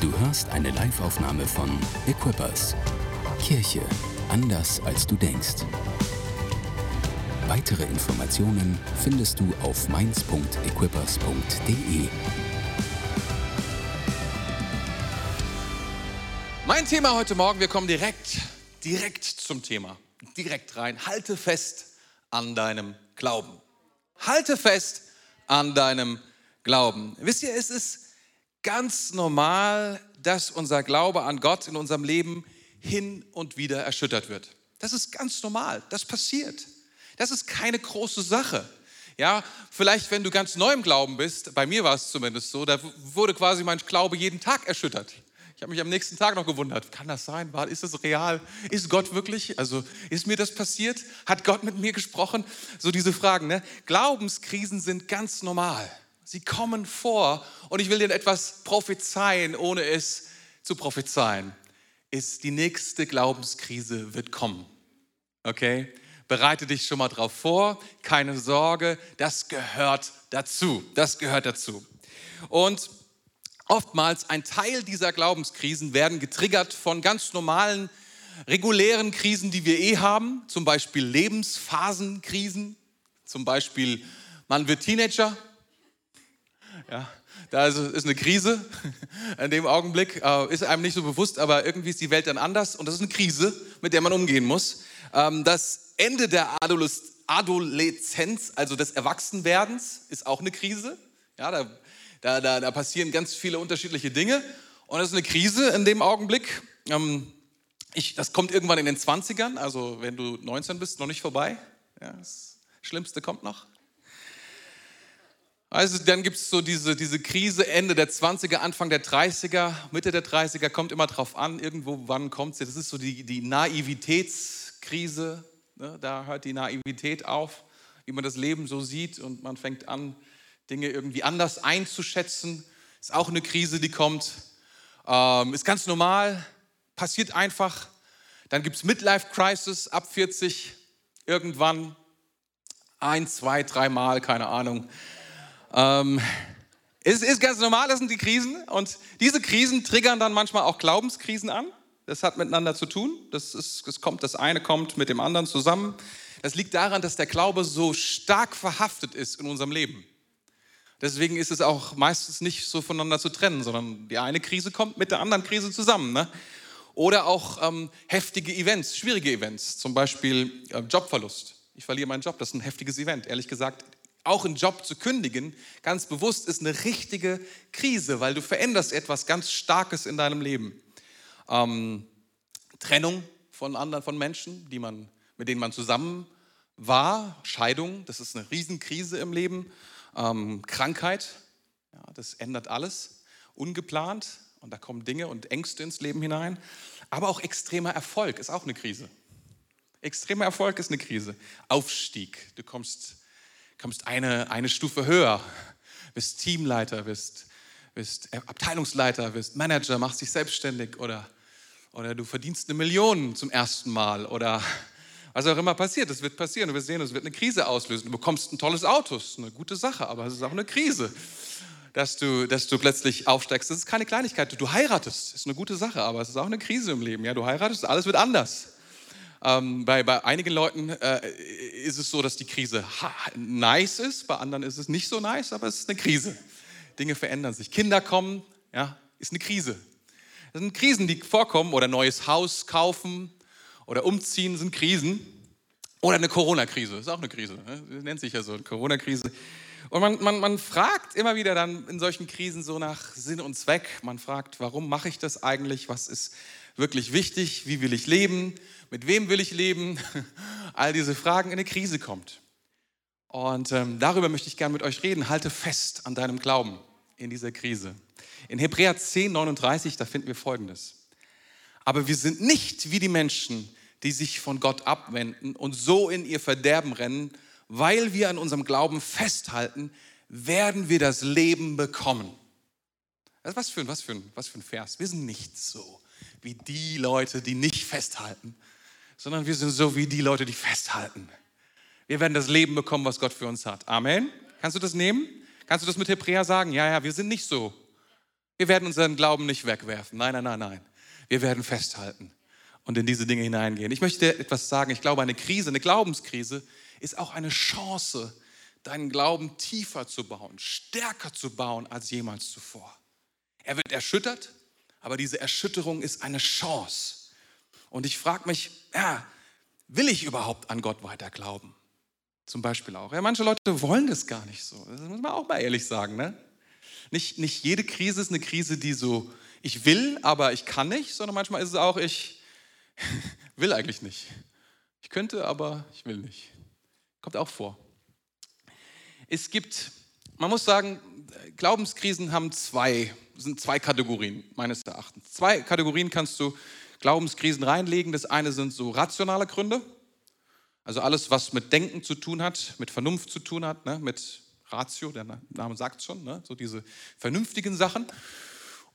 Du hörst eine Live-Aufnahme von Equippers. Kirche anders als du denkst. Weitere Informationen findest du auf mainz.equippers.de. Mein Thema heute Morgen, wir kommen direkt, direkt zum Thema. Direkt rein. Halte fest an deinem Glauben. Halte fest an deinem Glauben. Wisst ihr, es ist ganz normal, dass unser Glaube an Gott in unserem Leben hin und wieder erschüttert wird. Das ist ganz normal, das passiert. Das ist keine große Sache. Ja, vielleicht wenn du ganz neu im Glauben bist, bei mir war es zumindest so, da wurde quasi mein Glaube jeden Tag erschüttert. Ich habe mich am nächsten Tag noch gewundert, kann das sein? Ist das real? Ist Gott wirklich? Also ist mir das passiert? Hat Gott mit mir gesprochen? So diese Fragen. Ne? Glaubenskrisen sind ganz normal. Sie kommen vor und ich will dir etwas prophezeien, ohne es zu prophezeien. Ist die nächste Glaubenskrise wird kommen. Okay? Bereite dich schon mal drauf vor. Keine Sorge, das gehört dazu. Das gehört dazu. Und oftmals ein Teil dieser Glaubenskrisen werden getriggert von ganz normalen, regulären Krisen, die wir eh haben. Zum Beispiel Lebensphasenkrisen. Zum Beispiel, man wird Teenager ja, da ist, eine Krise in dem Augenblick, äh, ist einem nicht so bewusst, aber irgendwie ist die Welt dann anders und das ist eine Krise, mit der man umgehen muss. Ähm, das Ende der Adoleszenz, also des Erwachsenwerdens, ist auch eine Krise. Ja, da, da, da, da passieren ganz viele unterschiedliche Dinge und das ist eine Krise in dem Augenblick. Ähm, ich, das kommt irgendwann in den 20ern, also wenn du 19 bist, noch nicht vorbei. Ja, das Schlimmste kommt noch. Also dann gibt es so diese, diese Krise Ende der 20er, Anfang der 30er, Mitte der 30er, kommt immer drauf an, irgendwo, wann kommt sie. Das ist so die, die Naivitätskrise, ne? da hört die Naivität auf, wie man das Leben so sieht und man fängt an, Dinge irgendwie anders einzuschätzen. Ist auch eine Krise, die kommt. Ähm, ist ganz normal, passiert einfach. Dann gibt es Midlife Crisis ab 40, irgendwann ein, zwei, dreimal, keine Ahnung ähm, es ist ganz normal, das sind die Krisen und diese Krisen triggern dann manchmal auch Glaubenskrisen an. Das hat miteinander zu tun. Das, ist, das, kommt, das eine kommt mit dem anderen zusammen. Das liegt daran, dass der Glaube so stark verhaftet ist in unserem Leben. Deswegen ist es auch meistens nicht so voneinander zu trennen, sondern die eine Krise kommt mit der anderen Krise zusammen. Ne? Oder auch ähm, heftige Events, schwierige Events, zum Beispiel äh, Jobverlust. Ich verliere meinen Job, das ist ein heftiges Event. Ehrlich gesagt, auch einen Job zu kündigen, ganz bewusst, ist eine richtige Krise, weil du veränderst etwas ganz Starkes in deinem Leben. Ähm, Trennung von anderen, von Menschen, die man, mit denen man zusammen war, Scheidung, das ist eine Riesenkrise im Leben. Ähm, Krankheit, ja, das ändert alles, ungeplant und da kommen Dinge und Ängste ins Leben hinein. Aber auch extremer Erfolg ist auch eine Krise. Extremer Erfolg ist eine Krise. Aufstieg, du kommst kommst eine, eine Stufe höher, bist Teamleiter, bist, bist Abteilungsleiter, bist Manager, machst dich selbstständig oder, oder du verdienst eine Million zum ersten Mal oder was auch immer passiert. Das wird passieren. Du wirst sehen, es wird eine Krise auslösen. Du bekommst ein tolles Auto, das ist eine gute Sache, aber es ist auch eine Krise, dass du, dass du plötzlich aufsteigst. Das ist keine Kleinigkeit. Du heiratest, das ist eine gute Sache, aber es ist auch eine Krise im Leben. Ja, du heiratest, alles wird anders. Ähm, bei, bei einigen Leuten äh, ist es so, dass die Krise nice ist, bei anderen ist es nicht so nice, aber es ist eine Krise. Dinge verändern sich. Kinder kommen, ja, ist eine Krise. Das sind Krisen, die vorkommen oder neues Haus kaufen oder umziehen sind Krisen. Oder eine Corona-Krise, ist auch eine Krise, ne? nennt sich ja so, eine Corona-Krise. Und man, man, man fragt immer wieder dann in solchen Krisen so nach Sinn und Zweck. Man fragt, warum mache ich das eigentlich? Was ist wirklich wichtig? Wie will ich leben? Mit wem will ich leben? All diese Fragen in eine Krise kommt. Und ähm, darüber möchte ich gerne mit euch reden. Halte fest an deinem Glauben in dieser Krise. In Hebräer 10, 39, da finden wir Folgendes. Aber wir sind nicht wie die Menschen, die sich von Gott abwenden und so in ihr Verderben rennen, weil wir an unserem Glauben festhalten, werden wir das Leben bekommen. Was für, ein, was, für ein, was für ein Vers. Wir sind nicht so wie die Leute, die nicht festhalten, sondern wir sind so wie die Leute, die festhalten. Wir werden das Leben bekommen, was Gott für uns hat. Amen. Kannst du das nehmen? Kannst du das mit Hebräer sagen? Ja, ja, wir sind nicht so. Wir werden unseren Glauben nicht wegwerfen. Nein, nein, nein, nein. Wir werden festhalten und in diese Dinge hineingehen. Ich möchte etwas sagen. Ich glaube, eine Krise, eine Glaubenskrise ist auch eine Chance, deinen Glauben tiefer zu bauen, stärker zu bauen als jemals zuvor. Er wird erschüttert, aber diese Erschütterung ist eine Chance. Und ich frage mich, ja, will ich überhaupt an Gott weiter glauben? Zum Beispiel auch. Ja, manche Leute wollen das gar nicht so. Das muss man auch mal ehrlich sagen. Ne? Nicht, nicht jede Krise ist eine Krise, die so, ich will, aber ich kann nicht, sondern manchmal ist es auch, ich will eigentlich nicht. Ich könnte, aber ich will nicht. Kommt auch vor. Es gibt, man muss sagen, Glaubenskrisen haben zwei, sind zwei Kategorien meines Erachtens. Zwei Kategorien kannst du Glaubenskrisen reinlegen. Das eine sind so rationale Gründe, also alles, was mit Denken zu tun hat, mit Vernunft zu tun hat, ne, mit Ratio, der Name sagt schon, ne, so diese vernünftigen Sachen.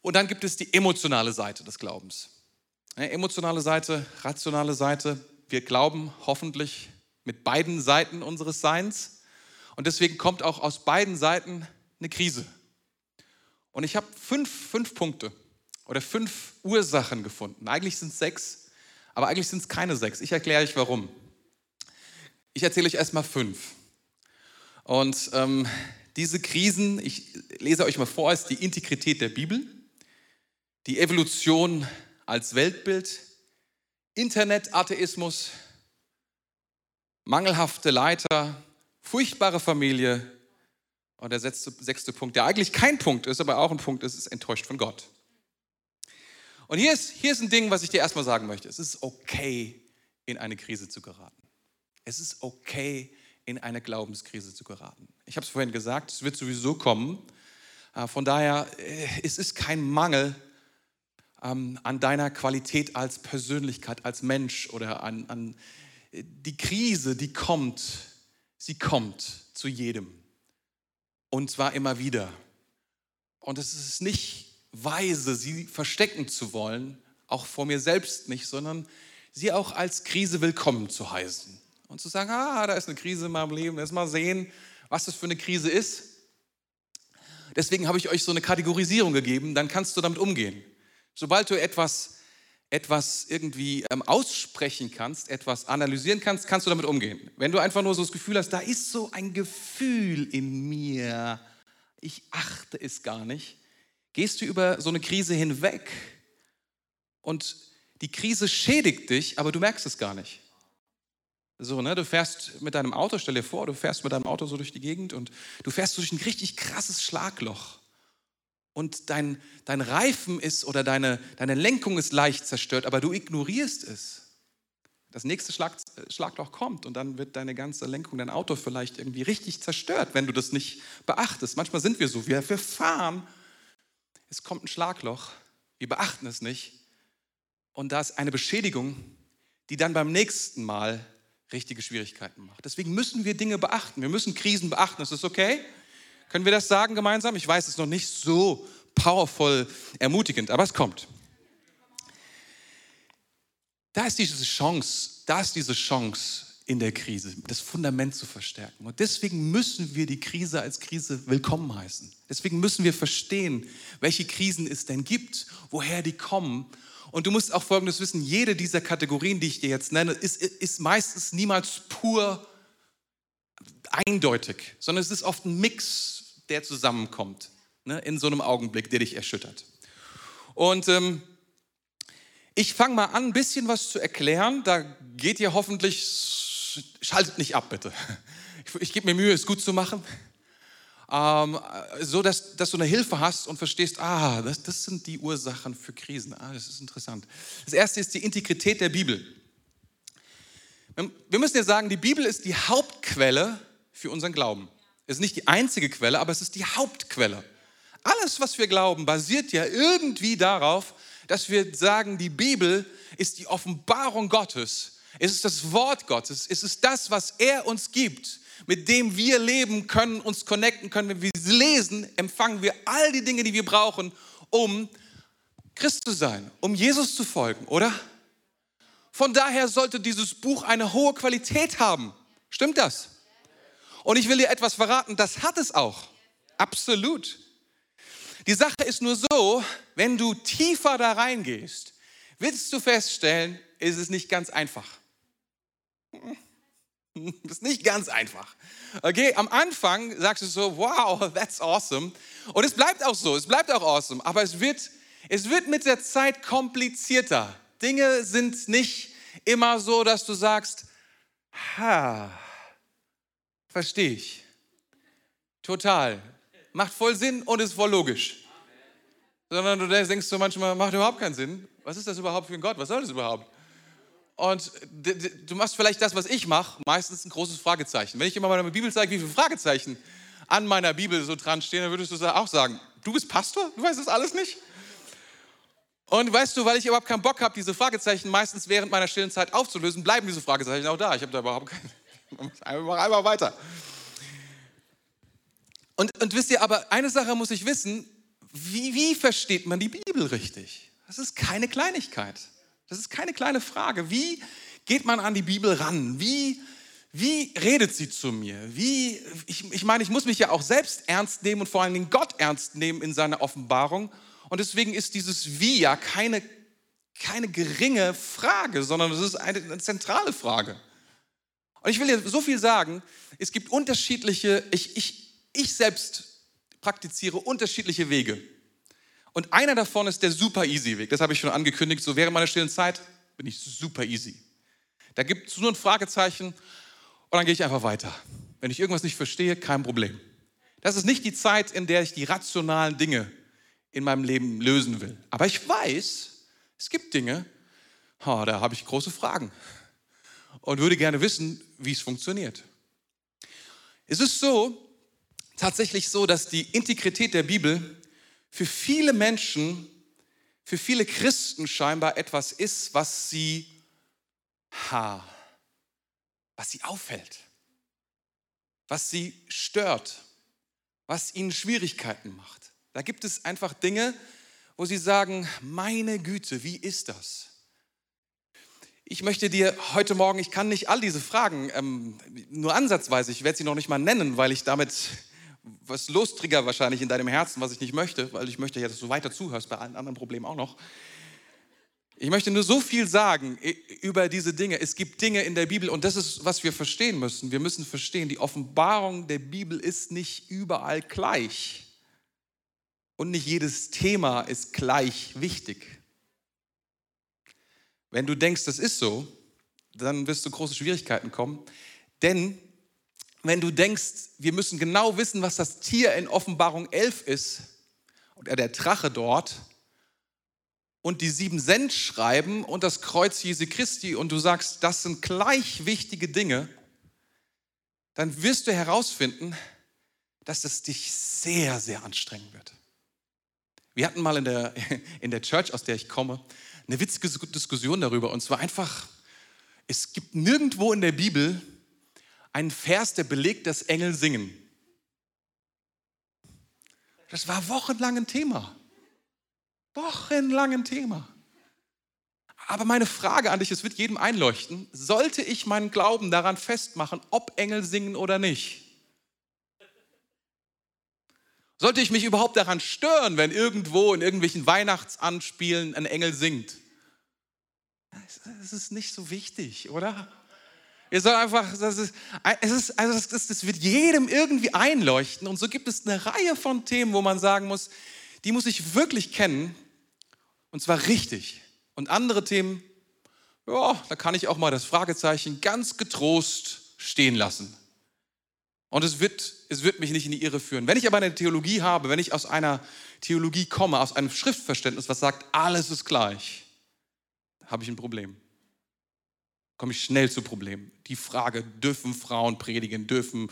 Und dann gibt es die emotionale Seite des Glaubens. Ne, emotionale Seite, rationale Seite. Wir glauben hoffentlich mit beiden Seiten unseres Seins. Und deswegen kommt auch aus beiden Seiten eine Krise. Und ich habe fünf, fünf Punkte oder fünf Ursachen gefunden. Eigentlich sind es sechs, aber eigentlich sind es keine sechs. Ich erkläre euch warum. Ich erzähle euch erstmal fünf. Und ähm, diese Krisen, ich lese euch mal vor, ist die Integrität der Bibel, die Evolution als Weltbild, Internet-Atheismus, mangelhafte Leiter, furchtbare Familie und der sechste, sechste Punkt, der eigentlich kein Punkt ist, aber auch ein Punkt ist, ist enttäuscht von Gott. Und hier ist, hier ist ein Ding, was ich dir erstmal sagen möchte. Es ist okay, in eine Krise zu geraten. Es ist okay, in eine Glaubenskrise zu geraten. Ich habe es vorhin gesagt, es wird sowieso kommen. Äh, von daher, äh, es ist kein Mangel ähm, an deiner Qualität als Persönlichkeit, als Mensch oder an, an äh, die Krise, die kommt. Sie kommt zu jedem. Und zwar immer wieder. Und es ist nicht weise, sie verstecken zu wollen, auch vor mir selbst nicht, sondern sie auch als Krise willkommen zu heißen und zu sagen, ah, da ist eine Krise in meinem Leben, erst mal sehen, was das für eine Krise ist. Deswegen habe ich euch so eine Kategorisierung gegeben, dann kannst du damit umgehen. Sobald du etwas, etwas irgendwie ähm, aussprechen kannst, etwas analysieren kannst, kannst du damit umgehen. Wenn du einfach nur so das Gefühl hast, da ist so ein Gefühl in mir, ich achte es gar nicht, gehst du über so eine Krise hinweg und die Krise schädigt dich, aber du merkst es gar nicht. So, ne, du fährst mit deinem Auto, stell dir vor, du fährst mit deinem Auto so durch die Gegend und du fährst durch ein richtig krasses Schlagloch. Und dein, dein Reifen ist oder deine, deine Lenkung ist leicht zerstört, aber du ignorierst es. Das nächste Schlag, Schlagloch kommt und dann wird deine ganze Lenkung, dein Auto vielleicht irgendwie richtig zerstört, wenn du das nicht beachtest. Manchmal sind wir so, wir, wir fahren, es kommt ein Schlagloch, wir beachten es nicht und da ist eine Beschädigung, die dann beim nächsten Mal richtige Schwierigkeiten macht. Deswegen müssen wir Dinge beachten. Wir müssen Krisen beachten. Ist das okay? Können wir das sagen gemeinsam? Ich weiß, es ist noch nicht so powerful ermutigend, aber es kommt. Da ist diese Chance, da ist diese Chance in der Krise, das Fundament zu verstärken. Und deswegen müssen wir die Krise als Krise willkommen heißen. Deswegen müssen wir verstehen, welche Krisen es denn gibt, woher die kommen und du musst auch Folgendes wissen, jede dieser Kategorien, die ich dir jetzt nenne, ist, ist meistens niemals pur eindeutig, sondern es ist oft ein Mix, der zusammenkommt ne, in so einem Augenblick, der dich erschüttert. Und ähm, ich fange mal an, ein bisschen was zu erklären. Da geht ihr hoffentlich, schaltet nicht ab, bitte. Ich, ich gebe mir Mühe, es gut zu machen ähm, so dass, dass du eine Hilfe hast und verstehst, ah, das, das sind die Ursachen für Krisen. Ah, das ist interessant. Das erste ist die Integrität der Bibel. Wir müssen ja sagen, die Bibel ist die Hauptquelle für unseren Glauben. Es ist nicht die einzige Quelle, aber es ist die Hauptquelle. Alles, was wir glauben, basiert ja irgendwie darauf, dass wir sagen, die Bibel ist die Offenbarung Gottes. Es ist das Wort Gottes. Es ist das, was er uns gibt mit dem wir leben können, uns connecten können. Wenn wir sie lesen, empfangen wir all die Dinge, die wir brauchen, um Christ zu sein, um Jesus zu folgen, oder? Von daher sollte dieses Buch eine hohe Qualität haben. Stimmt das? Und ich will dir etwas verraten, das hat es auch. Absolut. Die Sache ist nur so, wenn du tiefer da reingehst, wirst du feststellen, ist es nicht ganz einfach. Das ist nicht ganz einfach. Okay, am Anfang sagst du so, wow, that's awesome. Und es bleibt auch so, es bleibt auch awesome. Aber es wird, es wird mit der Zeit komplizierter. Dinge sind nicht immer so, dass du sagst, ha, verstehe ich. Total. Macht voll Sinn und ist voll logisch. Sondern du denkst so manchmal, macht überhaupt keinen Sinn. Was ist das überhaupt für ein Gott? Was soll das überhaupt? Und du machst vielleicht das, was ich mache, meistens ein großes Fragezeichen. Wenn ich immer meine Bibel zeige, wie viele Fragezeichen an meiner Bibel so dran stehen, dann würdest du auch sagen, du bist Pastor? Du weißt das alles nicht? Und weißt du, weil ich überhaupt keinen Bock habe, diese Fragezeichen meistens während meiner stillen Zeit aufzulösen, bleiben diese Fragezeichen auch da. Ich habe da überhaupt keine. Einfach, einfach weiter. Und, und wisst ihr, aber eine Sache muss ich wissen, wie, wie versteht man die Bibel richtig? Das ist keine Kleinigkeit. Das ist keine kleine Frage. Wie geht man an die Bibel ran? Wie, wie redet sie zu mir? Wie, ich, ich meine, ich muss mich ja auch selbst ernst nehmen und vor allen Dingen Gott ernst nehmen in seiner Offenbarung. Und deswegen ist dieses Wie ja keine, keine geringe Frage, sondern es ist eine, eine zentrale Frage. Und ich will dir so viel sagen, es gibt unterschiedliche, ich, ich, ich selbst praktiziere unterschiedliche Wege. Und einer davon ist der super easy Weg. Das habe ich schon angekündigt. So während meiner stillen Zeit bin ich super easy. Da gibt es nur ein Fragezeichen und dann gehe ich einfach weiter. Wenn ich irgendwas nicht verstehe, kein Problem. Das ist nicht die Zeit, in der ich die rationalen Dinge in meinem Leben lösen will. Aber ich weiß, es gibt Dinge, oh, da habe ich große Fragen und würde gerne wissen, wie es funktioniert. Es ist so, tatsächlich so, dass die Integrität der Bibel für viele Menschen, für viele Christen scheinbar etwas ist, was sie, ha, was sie auffällt, was sie stört, was ihnen Schwierigkeiten macht. Da gibt es einfach Dinge, wo sie sagen, meine Güte, wie ist das? Ich möchte dir heute Morgen, ich kann nicht all diese Fragen, ähm, nur ansatzweise, ich werde sie noch nicht mal nennen, weil ich damit was lostrigger wahrscheinlich in deinem Herzen, was ich nicht möchte, weil ich möchte ja, dass du weiter zuhörst, bei allen anderen Problemen auch noch. Ich möchte nur so viel sagen über diese Dinge. Es gibt Dinge in der Bibel und das ist, was wir verstehen müssen. Wir müssen verstehen, die Offenbarung der Bibel ist nicht überall gleich. Und nicht jedes Thema ist gleich wichtig. Wenn du denkst, das ist so, dann wirst du große Schwierigkeiten kommen. Denn wenn du denkst, wir müssen genau wissen, was das Tier in Offenbarung 11 ist, oder der Drache dort, und die sieben Cent schreiben und das Kreuz Jesu Christi und du sagst, das sind gleich wichtige Dinge, dann wirst du herausfinden, dass es dich sehr, sehr anstrengen wird. Wir hatten mal in der, in der Church, aus der ich komme, eine witzige Diskussion darüber und zwar einfach, es gibt nirgendwo in der Bibel ein Vers, der belegt, dass Engel singen. Das war wochenlang ein Thema. Wochenlang ein Thema. Aber meine Frage an dich, es wird jedem einleuchten, sollte ich meinen Glauben daran festmachen, ob Engel singen oder nicht? Sollte ich mich überhaupt daran stören, wenn irgendwo in irgendwelchen Weihnachtsanspielen ein Engel singt? Es ist nicht so wichtig, oder? Ihr sollt einfach, das ist, es ist, also das, das, das wird jedem irgendwie einleuchten. Und so gibt es eine Reihe von Themen, wo man sagen muss, die muss ich wirklich kennen. Und zwar richtig. Und andere Themen, ja, da kann ich auch mal das Fragezeichen ganz getrost stehen lassen. Und es wird, es wird mich nicht in die Irre führen. Wenn ich aber eine Theologie habe, wenn ich aus einer Theologie komme, aus einem Schriftverständnis, was sagt, alles ist gleich, habe ich ein Problem komme ich schnell zu Problemen. Die Frage, dürfen Frauen predigen, dürfen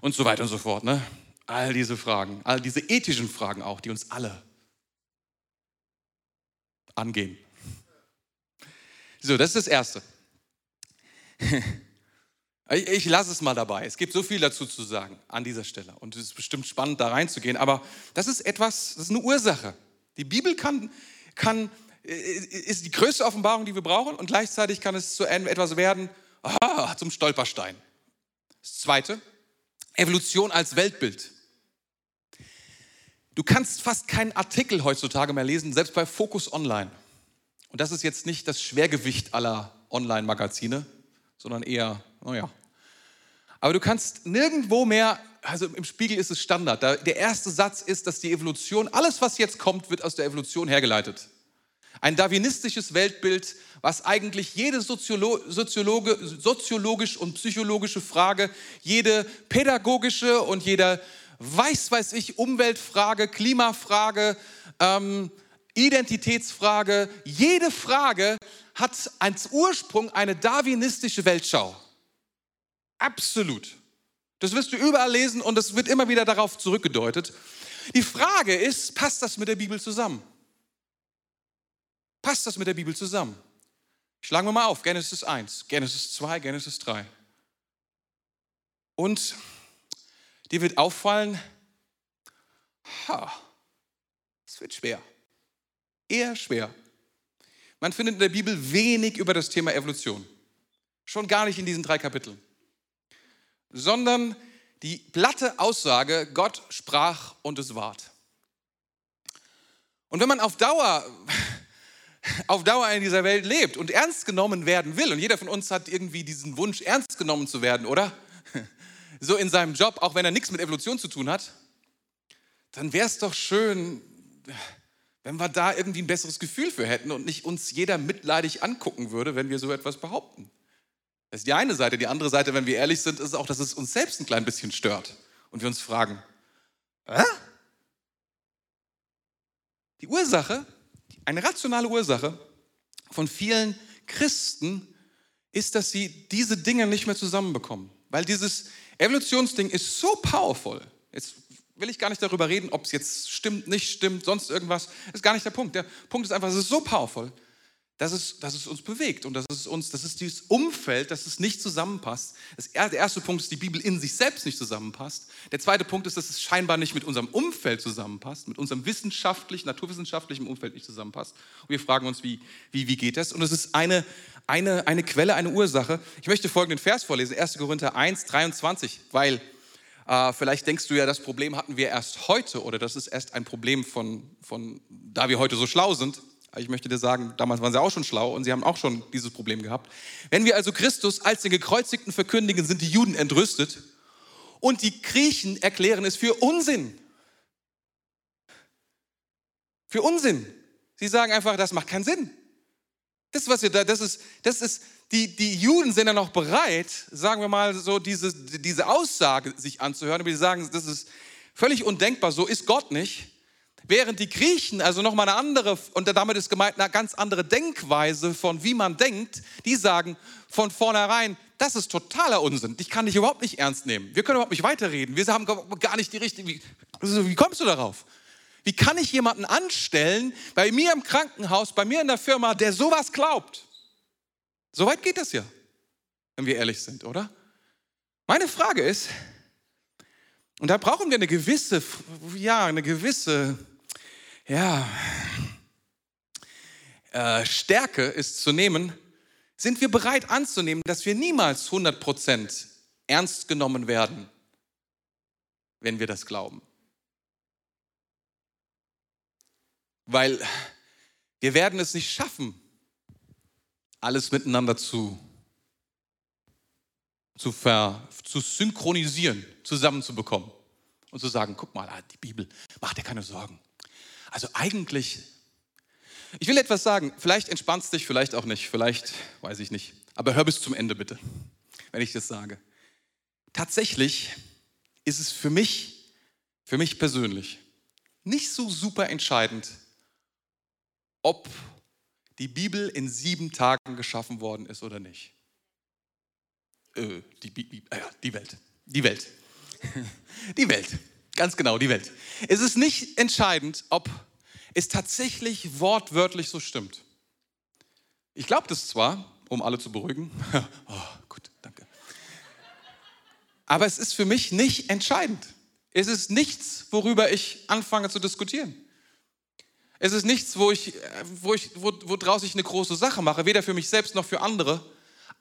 und so weiter und so fort. Ne? All diese Fragen, all diese ethischen Fragen auch, die uns alle angehen. So, das ist das Erste. Ich lasse es mal dabei. Es gibt so viel dazu zu sagen an dieser Stelle. Und es ist bestimmt spannend, da reinzugehen. Aber das ist etwas, das ist eine Ursache. Die Bibel kann, kann äh, ist die größte Offenbarung, die wir brauchen und gleichzeitig kann es zu etwas werden, aha, zum Stolperstein. Das zweite, Evolution als Weltbild. Du kannst fast keinen Artikel heutzutage mehr lesen, selbst bei Focus Online. Und das ist jetzt nicht das Schwergewicht aller Online-Magazine, sondern eher, naja. Aber du kannst nirgendwo mehr, also im Spiegel ist es Standard. Der erste Satz ist, dass die Evolution, alles was jetzt kommt, wird aus der Evolution hergeleitet. Ein darwinistisches Weltbild, was eigentlich jede Soziolo Soziologe, soziologisch und psychologische Frage, jede pädagogische und jede weiß, weiß ich, Umweltfrage, Klimafrage, ähm, Identitätsfrage, jede Frage hat als Ursprung eine darwinistische Weltschau. Absolut. Das wirst du überall lesen und es wird immer wieder darauf zurückgedeutet. Die Frage ist, passt das mit der Bibel zusammen? Passt das mit der Bibel zusammen? Schlagen wir mal auf, Genesis 1, Genesis 2, Genesis 3. Und dir wird auffallen, ha, es wird schwer. Eher schwer. Man findet in der Bibel wenig über das Thema Evolution. Schon gar nicht in diesen drei Kapiteln. Sondern die platte Aussage, Gott sprach und es ward. Und wenn man auf Dauer, auf Dauer in dieser Welt lebt und ernst genommen werden will, und jeder von uns hat irgendwie diesen Wunsch, ernst genommen zu werden, oder? So in seinem Job, auch wenn er nichts mit Evolution zu tun hat, dann wäre es doch schön, wenn wir da irgendwie ein besseres Gefühl für hätten und nicht uns jeder mitleidig angucken würde, wenn wir so etwas behaupten. Das ist die eine Seite. Die andere Seite, wenn wir ehrlich sind, ist auch, dass es uns selbst ein klein bisschen stört und wir uns fragen, Hä? die Ursache, eine rationale Ursache von vielen Christen ist, dass sie diese Dinge nicht mehr zusammenbekommen. Weil dieses Evolutionsding ist so powerful. Jetzt will ich gar nicht darüber reden, ob es jetzt stimmt, nicht stimmt, sonst irgendwas. Ist gar nicht der Punkt. Der Punkt ist einfach, es ist so powerful, dass es, dass es uns bewegt und dass es uns, das ist dieses Umfeld, dass es nicht zusammenpasst. Das, der erste Punkt ist, die Bibel in sich selbst nicht zusammenpasst. Der zweite Punkt ist, dass es scheinbar nicht mit unserem Umfeld zusammenpasst, mit unserem wissenschaftlichen, naturwissenschaftlichen Umfeld nicht zusammenpasst. Und wir fragen uns, wie, wie, wie geht das? Und es ist eine, eine, eine Quelle, eine Ursache. Ich möchte folgenden Vers vorlesen, 1. Korinther 1, 23, weil äh, vielleicht denkst du ja, das Problem hatten wir erst heute oder das ist erst ein Problem von, von, da wir heute so schlau sind. Ich möchte dir sagen, damals waren sie auch schon schlau und sie haben auch schon dieses Problem gehabt. Wenn wir also Christus als den Gekreuzigten verkündigen, sind die Juden entrüstet und die Griechen erklären es für Unsinn. Für Unsinn. Sie sagen einfach, das macht keinen Sinn. Das, was ihr da, das ist, das ist, die, die Juden sind ja noch bereit, sagen wir mal so, diese, diese Aussage sich anzuhören, aber die sagen, das ist völlig undenkbar, so ist Gott nicht. Während die Griechen, also nochmal eine andere, und damit ist gemeint eine ganz andere Denkweise von wie man denkt, die sagen von vornherein, das ist totaler Unsinn, dich kann ich überhaupt nicht ernst nehmen. Wir können überhaupt nicht weiterreden, wir haben gar nicht die richtige, wie, also wie kommst du darauf? Wie kann ich jemanden anstellen bei mir im Krankenhaus, bei mir in der Firma, der sowas glaubt? So weit geht das ja, wenn wir ehrlich sind, oder? Meine Frage ist, und da brauchen wir eine gewisse, ja, eine gewisse, ja, äh, Stärke ist zu nehmen, sind wir bereit anzunehmen, dass wir niemals 100% ernst genommen werden, wenn wir das glauben? Weil wir werden es nicht schaffen, alles miteinander zu, zu, ver, zu synchronisieren, zusammenzubekommen und zu sagen, guck mal, ah, die Bibel, mach dir keine Sorgen. Also eigentlich, ich will etwas sagen, vielleicht entspannst dich, vielleicht auch nicht, vielleicht weiß ich nicht, aber hör bis zum Ende bitte, wenn ich das sage. Tatsächlich ist es für mich, für mich persönlich, nicht so super entscheidend, ob die Bibel in sieben Tagen geschaffen worden ist oder nicht. Äh, die, Bi äh, die Welt. Die Welt. Die Welt. Ganz genau, die Welt. Es ist nicht entscheidend, ob es tatsächlich wortwörtlich so stimmt. Ich glaube das zwar, um alle zu beruhigen. oh, gut, danke. Aber es ist für mich nicht entscheidend. Es ist nichts, worüber ich anfange zu diskutieren. Es ist nichts, wo ich, wo ich, wo, wo draus ich eine große Sache mache, weder für mich selbst noch für andere.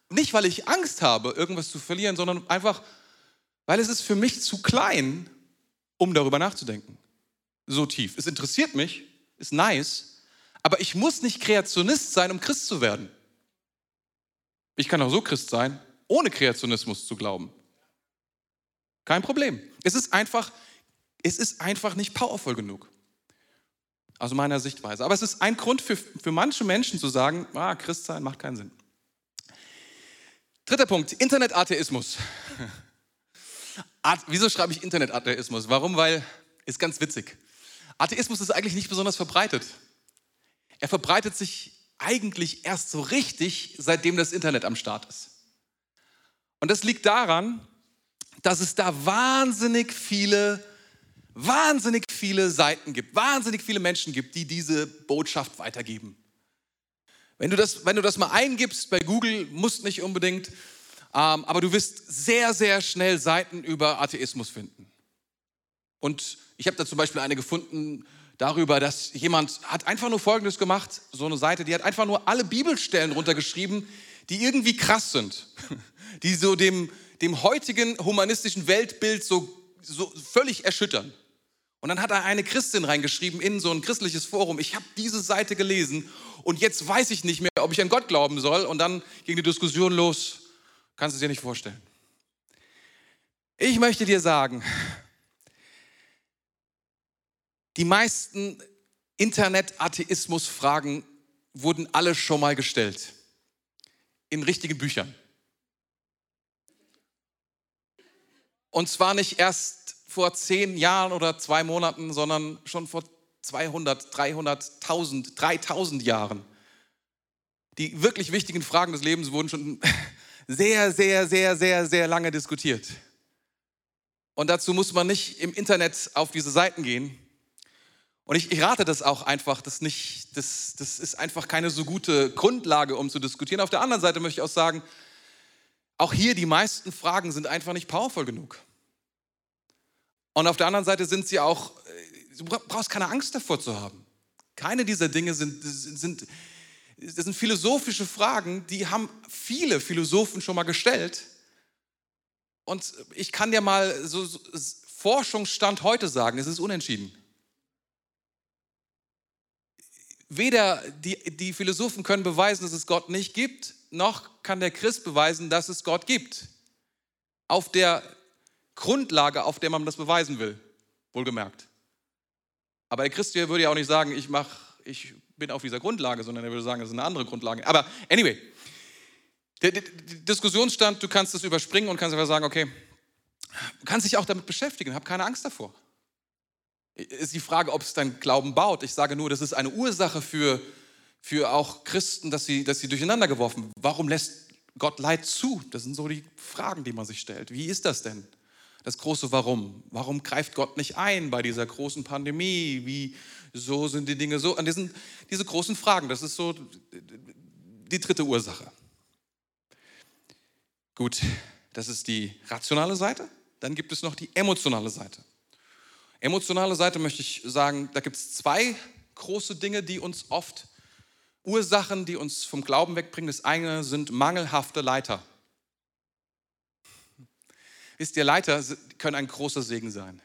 Nicht, weil ich Angst habe, irgendwas zu verlieren, sondern einfach, weil es ist für mich zu klein, um darüber nachzudenken. so tief. Es interessiert mich, ist nice, aber ich muss nicht Kreationist sein, um Christ zu werden. Ich kann auch so Christ sein, ohne Kreationismus zu glauben. Kein Problem. Es ist einfach, es ist einfach nicht powerful genug. Aus meiner Sichtweise. Aber es ist ein Grund für, für manche Menschen zu sagen, ah, Christ sein macht keinen Sinn. Dritter Punkt, Internetatheismus. Wieso schreibe ich Internetatheismus? Warum? Weil, ist ganz witzig. Atheismus ist eigentlich nicht besonders verbreitet. Er verbreitet sich eigentlich erst so richtig, seitdem das Internet am Start ist. Und das liegt daran, dass es da wahnsinnig viele, wahnsinnig viele Seiten gibt, wahnsinnig viele Menschen gibt, die diese Botschaft weitergeben. Wenn du das, wenn du das mal eingibst bei Google, musst nicht unbedingt, aber du wirst sehr, sehr schnell Seiten über Atheismus finden. Und ich habe da zum Beispiel eine gefunden darüber, dass jemand hat einfach nur Folgendes gemacht, so eine Seite, die hat einfach nur alle Bibelstellen runtergeschrieben, die irgendwie krass sind, die so dem, dem heutigen humanistischen Weltbild so, so völlig erschüttern. Und dann hat er eine Christin reingeschrieben in so ein christliches Forum. Ich habe diese Seite gelesen und jetzt weiß ich nicht mehr, ob ich an Gott glauben soll. Und dann ging die Diskussion los. Kannst du dir nicht vorstellen. Ich möchte dir sagen, die meisten Internet-Atheismus-Fragen wurden alle schon mal gestellt. In richtigen Büchern. Und zwar nicht erst vor zehn Jahren oder zwei Monaten, sondern schon vor 200, 300, 1000, 3000 Jahren. Die wirklich wichtigen Fragen des Lebens wurden schon sehr, sehr, sehr, sehr, sehr lange diskutiert. Und dazu muss man nicht im Internet auf diese Seiten gehen. Und ich, ich rate das auch einfach, das, nicht, das, das ist einfach keine so gute Grundlage, um zu diskutieren. Auf der anderen Seite möchte ich auch sagen, auch hier die meisten Fragen sind einfach nicht powerful genug. Und auf der anderen Seite sind sie auch, äh, du brauchst keine Angst davor zu haben. Keine dieser Dinge sind, sind, das sind philosophische Fragen, die haben viele Philosophen schon mal gestellt. Und ich kann dir mal so, so Forschungsstand heute sagen, es ist unentschieden. Weder die, die Philosophen können beweisen, dass es Gott nicht gibt, noch kann der Christ beweisen, dass es Gott gibt. Auf der Grundlage, auf der man das beweisen will, wohlgemerkt. Aber der Christ würde ja auch nicht sagen, ich, mach, ich bin auf dieser Grundlage, sondern er würde sagen, das ist eine andere Grundlage. Aber anyway, der, der, der Diskussionsstand, du kannst es überspringen und kannst einfach sagen, okay, du kannst dich auch damit beschäftigen, hab keine Angst davor. Ist die Frage, ob es dein Glauben baut. Ich sage nur, das ist eine Ursache für, für auch Christen, dass sie, dass sie durcheinander geworfen. Warum lässt Gott Leid zu? Das sind so die Fragen, die man sich stellt. Wie ist das denn? Das große Warum. Warum greift Gott nicht ein bei dieser großen Pandemie? Wie so sind die Dinge so? An diesen, diese großen Fragen, das ist so die dritte Ursache. Gut, das ist die rationale Seite. Dann gibt es noch die emotionale Seite. Emotionale Seite möchte ich sagen, da gibt es zwei große Dinge, die uns oft Ursachen, die uns vom Glauben wegbringen. Das eine sind mangelhafte Leiter. Wisst ihr, Leiter können ein großer Segen sein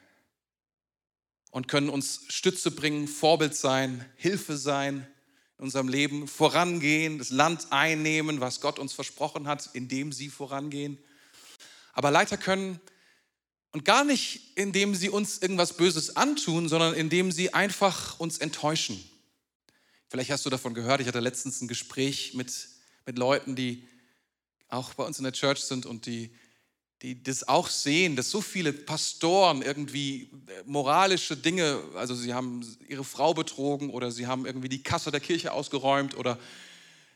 und können uns Stütze bringen, Vorbild sein, Hilfe sein in unserem Leben, vorangehen, das Land einnehmen, was Gott uns versprochen hat, indem sie vorangehen. Aber Leiter können, und gar nicht indem sie uns irgendwas Böses antun, sondern indem sie einfach uns enttäuschen. Vielleicht hast du davon gehört, ich hatte letztens ein Gespräch mit, mit Leuten, die auch bei uns in der Church sind und die die das auch sehen, dass so viele Pastoren irgendwie äh, moralische Dinge, also sie haben ihre Frau betrogen oder sie haben irgendwie die Kasse der Kirche ausgeräumt oder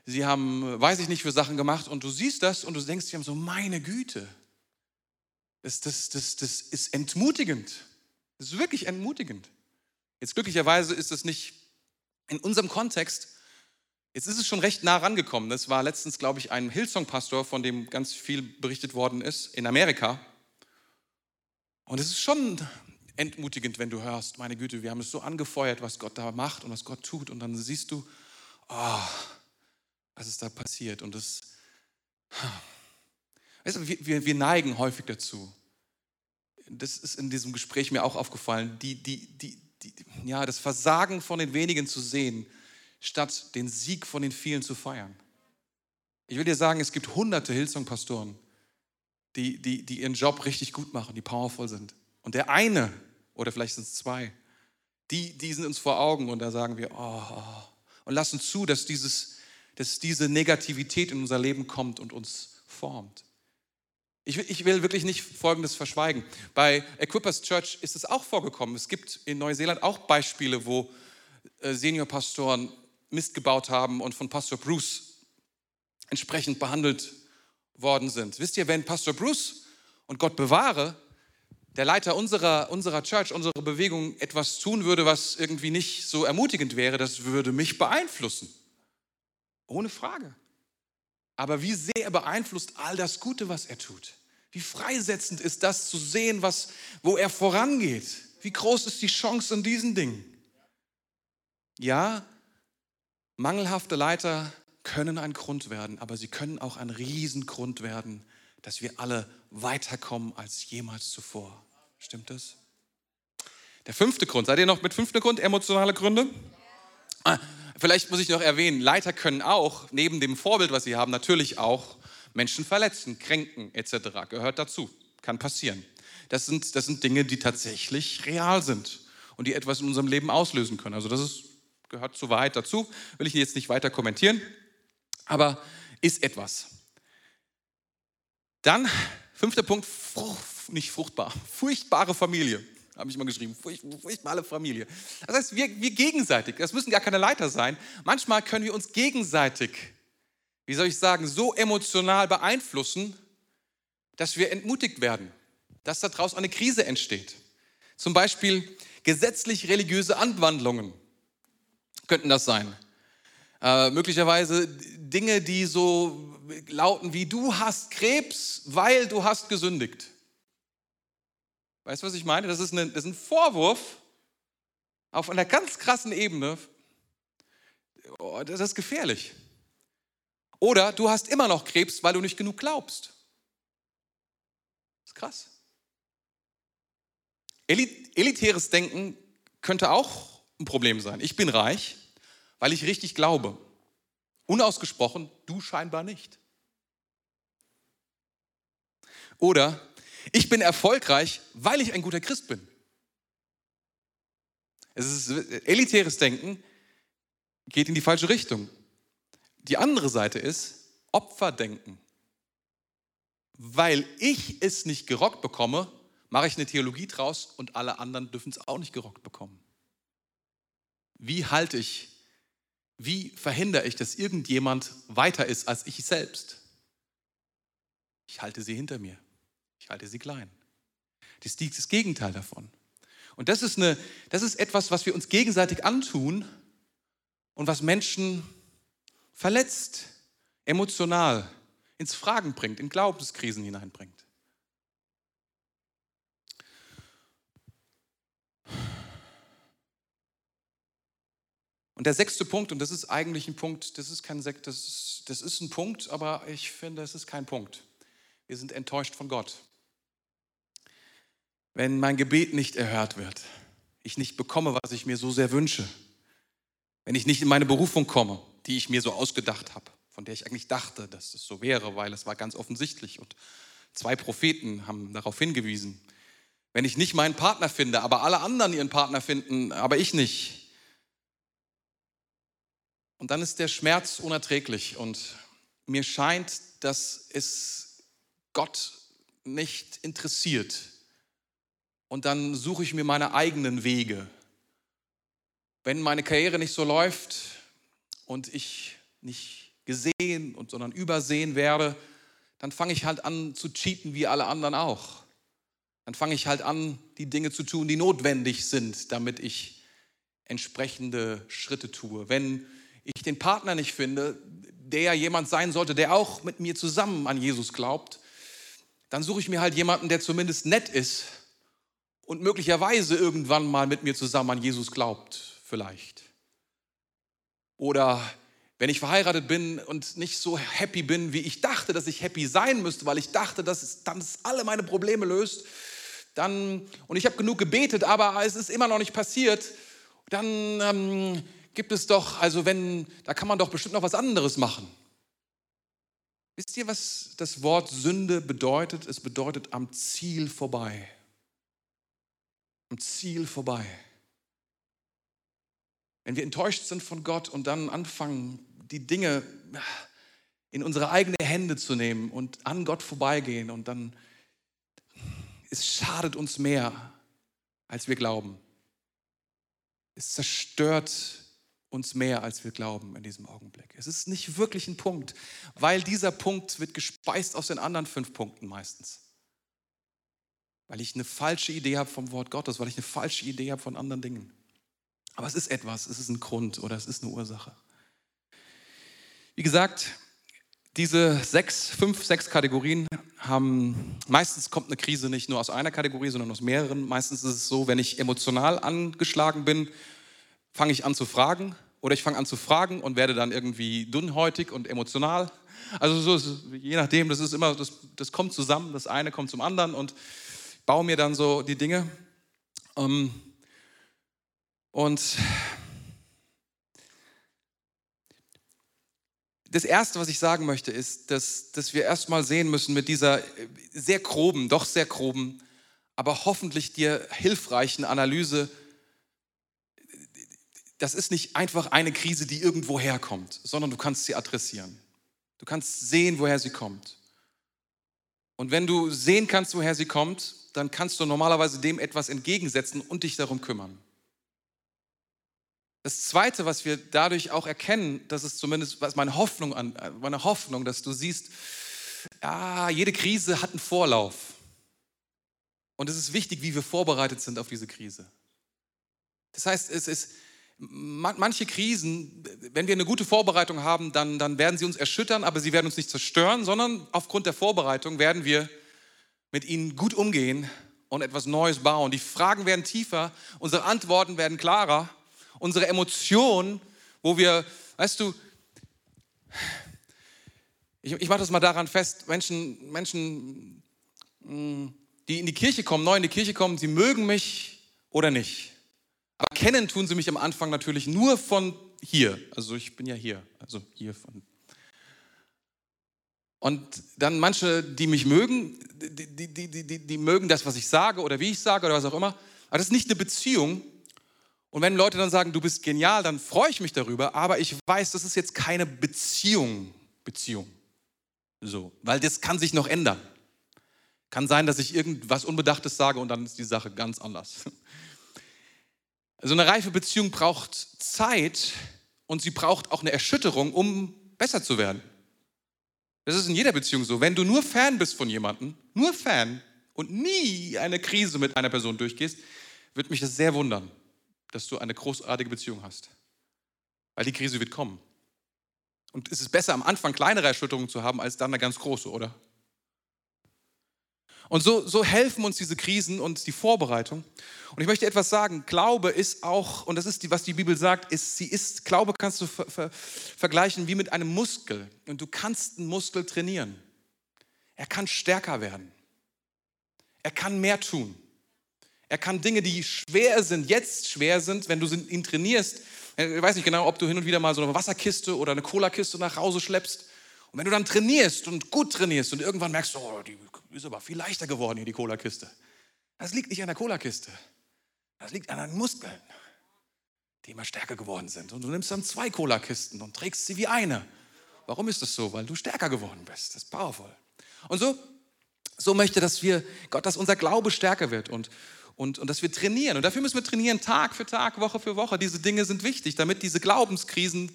sie haben, weiß ich nicht, für Sachen gemacht und du siehst das und du denkst dir so, meine Güte, das, das, das, das ist entmutigend. Das ist wirklich entmutigend. Jetzt glücklicherweise ist es nicht in unserem Kontext Jetzt ist es schon recht nah rangekommen. Das war letztens, glaube ich, ein Hillsong-Pastor, von dem ganz viel berichtet worden ist, in Amerika. Und es ist schon entmutigend, wenn du hörst, meine Güte, wir haben es so angefeuert, was Gott da macht und was Gott tut. Und dann siehst du, oh, was ist da passiert. Und das, weißt du, wir, wir neigen häufig dazu. Das ist in diesem Gespräch mir auch aufgefallen. Die, die, die, die, ja, das Versagen von den wenigen zu sehen, statt den Sieg von den vielen zu feiern. Ich will dir sagen, es gibt hunderte Hillsong-Pastoren, die, die, die ihren Job richtig gut machen, die powerful sind. Und der eine, oder vielleicht sind es zwei, die, die sind uns vor Augen und da sagen wir, oh, oh, und lassen zu, dass, dieses, dass diese Negativität in unser Leben kommt und uns formt. Ich, ich will wirklich nicht Folgendes verschweigen. Bei Equippers Church ist es auch vorgekommen. Es gibt in Neuseeland auch Beispiele, wo äh, Seniorpastoren Mist gebaut haben und von Pastor Bruce entsprechend behandelt worden sind. Wisst ihr, wenn Pastor Bruce und Gott bewahre, der Leiter unserer, unserer Church, unserer Bewegung etwas tun würde, was irgendwie nicht so ermutigend wäre, das würde mich beeinflussen. Ohne Frage. Aber wie sehr beeinflusst all das Gute, was er tut? Wie freisetzend ist das zu sehen, was, wo er vorangeht? Wie groß ist die Chance in diesen Dingen? Ja, mangelhafte Leiter können ein Grund werden, aber sie können auch ein Riesengrund werden, dass wir alle weiterkommen als jemals zuvor. Stimmt das? Der fünfte Grund, seid ihr noch mit fünften Grund, emotionale Gründe? Ah, Vielleicht muss ich noch erwähnen, Leiter können auch, neben dem Vorbild, was sie haben, natürlich auch Menschen verletzen, kränken etc. Gehört dazu, kann passieren. Das sind, das sind Dinge, die tatsächlich real sind und die etwas in unserem Leben auslösen können. Also das ist, gehört zu Wahrheit dazu, will ich jetzt nicht weiter kommentieren, aber ist etwas. Dann, fünfter Punkt, nicht fruchtbar, furchtbare Familie habe ich mal geschrieben, furcht, furchtbare Familie. Das heißt, wir, wir gegenseitig, das müssen gar keine Leiter sein, manchmal können wir uns gegenseitig, wie soll ich sagen, so emotional beeinflussen, dass wir entmutigt werden, dass daraus eine Krise entsteht. Zum Beispiel gesetzlich-religiöse Anwandlungen könnten das sein. Äh, möglicherweise Dinge, die so lauten wie du hast Krebs, weil du hast gesündigt. Weißt du, was ich meine? Das ist, eine, das ist ein Vorwurf auf einer ganz krassen Ebene. Oh, das ist gefährlich. Oder du hast immer noch Krebs, weil du nicht genug glaubst. Das ist krass. Elitäres Denken könnte auch ein Problem sein. Ich bin reich, weil ich richtig glaube. Unausgesprochen, du scheinbar nicht. Oder ich bin erfolgreich, weil ich ein guter Christ bin. Es ist elitäres Denken, geht in die falsche Richtung. Die andere Seite ist Opferdenken. Weil ich es nicht gerockt bekomme, mache ich eine Theologie draus und alle anderen dürfen es auch nicht gerockt bekommen. Wie halte ich, wie verhindere ich, dass irgendjemand weiter ist als ich selbst? Ich halte sie hinter mir halte sie klein. Das ist das Gegenteil davon. Und das ist, eine, das ist etwas, was wir uns gegenseitig antun und was Menschen verletzt, emotional, ins Fragen bringt, in Glaubenskrisen hineinbringt. Und der sechste Punkt, und das ist eigentlich ein Punkt, das ist kein Sekt, das ist, das ist ein Punkt, aber ich finde, es ist kein Punkt. Wir sind enttäuscht von Gott wenn mein Gebet nicht erhört wird, ich nicht bekomme, was ich mir so sehr wünsche, wenn ich nicht in meine Berufung komme, die ich mir so ausgedacht habe, von der ich eigentlich dachte, dass es so wäre, weil es war ganz offensichtlich und zwei Propheten haben darauf hingewiesen. Wenn ich nicht meinen Partner finde, aber alle anderen ihren Partner finden, aber ich nicht. Und dann ist der Schmerz unerträglich und mir scheint, dass es Gott nicht interessiert, und dann suche ich mir meine eigenen Wege. Wenn meine Karriere nicht so läuft und ich nicht gesehen und sondern übersehen werde, dann fange ich halt an zu cheaten wie alle anderen auch. Dann fange ich halt an, die Dinge zu tun, die notwendig sind, damit ich entsprechende Schritte tue. Wenn ich den Partner nicht finde, der jemand sein sollte, der auch mit mir zusammen an Jesus glaubt, dann suche ich mir halt jemanden, der zumindest nett ist und möglicherweise irgendwann mal mit mir zusammen an Jesus glaubt, vielleicht. Oder wenn ich verheiratet bin und nicht so happy bin, wie ich dachte, dass ich happy sein müsste, weil ich dachte, dass es dann alle meine Probleme löst, dann, und ich habe genug gebetet, aber es ist immer noch nicht passiert, dann ähm, gibt es doch, also wenn, da kann man doch bestimmt noch was anderes machen. Wisst ihr, was das Wort Sünde bedeutet? Es bedeutet am Ziel vorbei. Am Ziel vorbei. Wenn wir enttäuscht sind von Gott und dann anfangen, die Dinge in unsere eigenen Hände zu nehmen und an Gott vorbeigehen und dann, es schadet uns mehr, als wir glauben. Es zerstört uns mehr, als wir glauben in diesem Augenblick. Es ist nicht wirklich ein Punkt, weil dieser Punkt wird gespeist aus den anderen fünf Punkten meistens. Weil ich eine falsche Idee habe vom Wort Gottes, weil ich eine falsche Idee habe von anderen Dingen. Aber es ist etwas, es ist ein Grund oder es ist eine Ursache. Wie gesagt, diese sechs, fünf, sechs Kategorien haben, meistens kommt eine Krise nicht nur aus einer Kategorie, sondern aus mehreren. Meistens ist es so, wenn ich emotional angeschlagen bin, fange ich an zu fragen oder ich fange an zu fragen und werde dann irgendwie dünnhäutig und emotional. Also so ist, je nachdem, das ist immer, das, das kommt zusammen, das eine kommt zum anderen und baue mir dann so die Dinge. Ähm, und das Erste, was ich sagen möchte, ist, dass, dass wir erstmal sehen müssen mit dieser sehr groben, doch sehr groben, aber hoffentlich dir hilfreichen Analyse, das ist nicht einfach eine Krise, die irgendwo herkommt, sondern du kannst sie adressieren. Du kannst sehen, woher sie kommt. Und wenn du sehen kannst, woher sie kommt, dann kannst du normalerweise dem etwas entgegensetzen und dich darum kümmern. Das Zweite, was wir dadurch auch erkennen, das ist zumindest meine Hoffnung, an, meine Hoffnung, dass du siehst, ja, jede Krise hat einen Vorlauf. Und es ist wichtig, wie wir vorbereitet sind auf diese Krise. Das heißt, es ist, manche Krisen, wenn wir eine gute Vorbereitung haben, dann, dann werden sie uns erschüttern, aber sie werden uns nicht zerstören, sondern aufgrund der Vorbereitung werden wir mit ihnen gut umgehen und etwas Neues bauen. Die Fragen werden tiefer, unsere Antworten werden klarer, unsere Emotionen, wo wir, weißt du, ich, ich mache das mal daran fest, Menschen, Menschen, mm, die in die Kirche kommen, neu in die Kirche kommen, sie mögen mich oder nicht. Aber kennen tun sie mich am Anfang natürlich nur von hier. Also ich bin ja hier, also hier von. Und dann manche, die mich mögen, die, die, die, die, mögen das, was ich sage oder wie ich sage oder was auch immer. Aber das ist nicht eine Beziehung. Und wenn Leute dann sagen, du bist genial, dann freue ich mich darüber. Aber ich weiß, das ist jetzt keine Beziehung. Beziehung. So, weil das kann sich noch ändern. Kann sein, dass ich irgendwas Unbedachtes sage und dann ist die Sache ganz anders. So eine reife Beziehung braucht Zeit und sie braucht auch eine Erschütterung, um besser zu werden. Das ist in jeder Beziehung so. Wenn du nur Fan bist von jemandem, nur Fan und nie eine Krise mit einer Person durchgehst, wird mich das sehr wundern, dass du eine großartige Beziehung hast. Weil die Krise wird kommen. Und es ist besser, am Anfang kleinere Erschütterungen zu haben, als dann eine ganz große, oder? Und so, so helfen uns diese Krisen und die Vorbereitung. Und ich möchte etwas sagen. Glaube ist auch, und das ist, die, was die Bibel sagt, ist, sie ist, Glaube kannst du ver, ver, vergleichen wie mit einem Muskel. Und du kannst einen Muskel trainieren. Er kann stärker werden. Er kann mehr tun. Er kann Dinge, die schwer sind, jetzt schwer sind, wenn du ihn trainierst. Ich weiß nicht genau, ob du hin und wieder mal so eine Wasserkiste oder eine Cola-Kiste nach Hause schleppst. Und wenn du dann trainierst und gut trainierst und irgendwann merkst, oh, die ist aber viel leichter geworden hier, die Cola-Kiste. Das liegt nicht an der Cola-Kiste. Das liegt an deinen Muskeln, die immer stärker geworden sind. Und du nimmst dann zwei Cola-Kisten und trägst sie wie eine. Warum ist das so? Weil du stärker geworden bist. Das ist powerful. Und so, so möchte, dass wir, Gott, dass unser Glaube stärker wird und, und, und dass wir trainieren. Und dafür müssen wir trainieren, Tag für Tag, Woche für Woche. Diese Dinge sind wichtig, damit diese Glaubenskrisen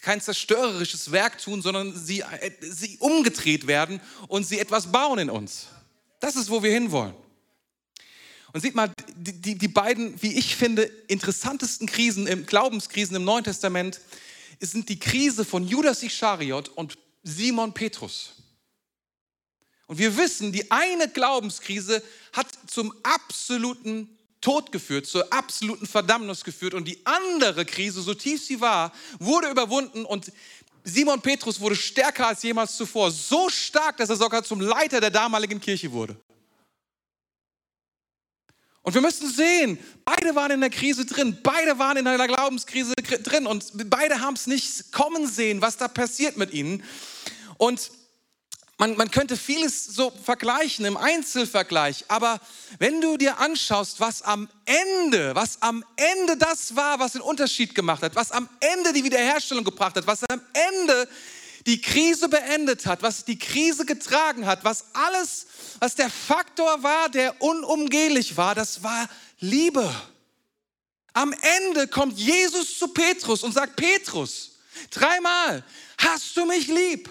kein zerstörerisches Werk tun, sondern sie, äh, sie umgedreht werden und sie etwas bauen in uns. Das ist, wo wir hinwollen. Und sieht mal, die, die, die beiden, wie ich finde, interessantesten Krisen, im, Glaubenskrisen im Neuen Testament, sind die Krise von Judas Ischariot und Simon Petrus. Und wir wissen, die eine Glaubenskrise hat zum absoluten Tod geführt, zur absoluten Verdammnis geführt. Und die andere Krise, so tief sie war, wurde überwunden und Simon Petrus wurde stärker als jemals zuvor. So stark, dass er sogar zum Leiter der damaligen Kirche wurde. Und wir müssen sehen, beide waren in der Krise drin, beide waren in einer Glaubenskrise drin und beide haben es nicht kommen sehen, was da passiert mit ihnen. Und man, man könnte vieles so vergleichen im Einzelvergleich, aber wenn du dir anschaust, was am Ende, was am Ende das war, was den Unterschied gemacht hat, was am Ende die Wiederherstellung gebracht hat, was am Ende die Krise beendet hat, was die Krise getragen hat, was alles, was der Faktor war, der unumgehlich war, das war Liebe. Am Ende kommt Jesus zu Petrus und sagt, Petrus, dreimal, hast du mich lieb?